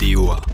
DOA.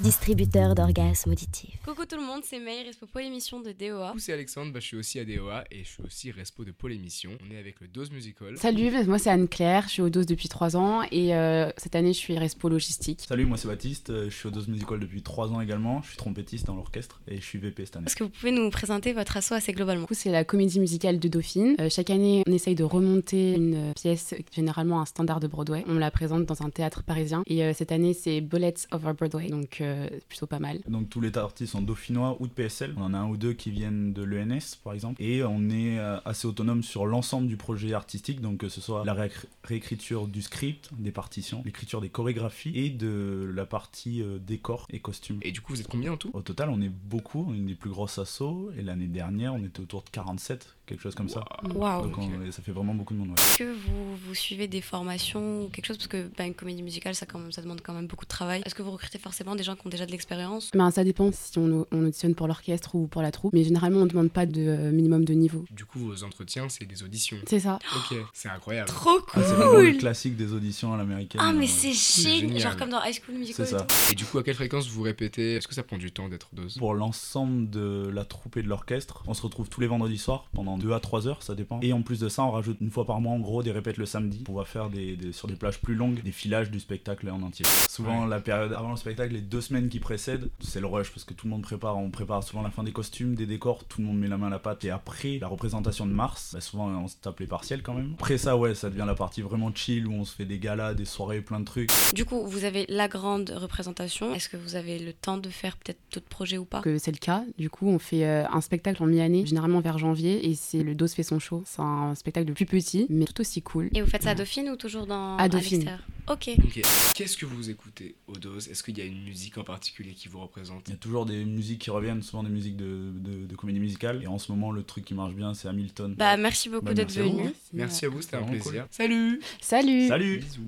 Distributeur d'orgasmes auditifs. Coucou tout le monde, c'est May, Respo pour l'émission de DOA. Coucou, c'est Alexandre, bah, je suis aussi à DOA et je suis aussi Respo de Pôle Émission. On est avec le Dose Musical. Salut, moi c'est Anne-Claire, je suis au DOS depuis 3 ans et euh, cette année je suis Respo Logistique. Salut, moi c'est Baptiste, euh, je suis au DOS Musical depuis 3 ans également, je suis trompettiste dans l'orchestre et je suis VP cette année. Est-ce que vous pouvez nous présenter votre asso assez globalement? Du coup, c'est la comédie musicale de Dauphine. Euh, chaque année, on essaye de remonter une pièce, généralement un standard de Broadway. On la présente dans un théâtre parisien et euh, cette année c'est Bullets over Broadway, donc euh, plutôt pas mal. Donc tous les artistes sont dauphinois ou de PSL, on en a un ou deux qui viennent de l'ENS par exemple, et on est euh, assez autonome sur l'ensemble du projet artistique, donc que ce soit la ré- réécriture du script, des partitions, l'écriture des chorégraphies et de la partie euh, décor et costumes. Et du coup, vous êtes combien en tout? Au total, on est beaucoup, on est une des plus grosses assos, et l'année dernière, on était autour de 47, quelque chose comme ça. Waouh Donc on- ça fait vraiment beaucoup de monde. ouais. Est-ce que vous, vous suivez des formations ou quelque chose? Parce que bah, une comédie musicale, ça, quand même- ça demande quand même beaucoup de travail. Est-ce que vous recrutez forcément des gens qui ont déjà de l'expérience Ben, ça dépend si on, on auditionne pour l'orchestre ou pour la troupe, mais généralement on ne demande pas de euh, minimum de niveau. Du coup, vos entretiens, c'est des auditions. C'est ça. Ok, c'est incroyable. Trop Ah, c'est vraiment le cool classique des auditions à l'américaine. Ah mais euh, c'est génial. Genre comme dans High School Musical C'est et ça. tout. Et du coup, à quelle fréquence vous répétez? Est-ce que ça prend du temps d'être dose? Pour l'ensemble de la troupe et de l'orchestre, on se retrouve tous les vendredis soirs pendant 2 à 3 heures, ça dépend. Et en plus de ça, on rajoute une fois par mois en gros des répètes le samedi. On va faire des, des- sur des plages plus longues des filages du spectacle en entier. Souvent, Ouais. la période avant le spectacle, les deux semaines qui précèdent, c'est le rush parce que tout le monde prépare. On prépare souvent la fin des costumes, des décors, tout le monde met la main à la pâte. Et après la représentation de mars, bah, souvent on se tape les partiels quand même. Après ça, ouais, ça devient la partie vraiment chill où on se fait des galas, des soirées, plein de trucs. Du coup, vous avez la grande représentation. Est-ce que vous avez le temps de faire peut-être d'autres projets ou pas? Que c'est le cas. Du coup, on fait euh, un spectacle en mi-année, généralement vers janvier, et c'est le DOS fait son show. C'est un spectacle de plus petit, mais tout aussi cool. Et vous faites ça à Dauphine ou toujours dans À Dauphine. Ok. Ok. Qu'est-ce que vous écoutez au dose? Est-ce qu'il y a une musique en particulier qui vous représente? Il y a toujours des musiques qui reviennent, souvent des musiques de, de, de comédie musicale. Et en ce moment, le truc qui marche bien, c'est Hamilton. Bah merci beaucoup Bah, d'être venu. Merci à vous, c'était un Vraiment plaisir. cool. Salut Salut Salut Bisous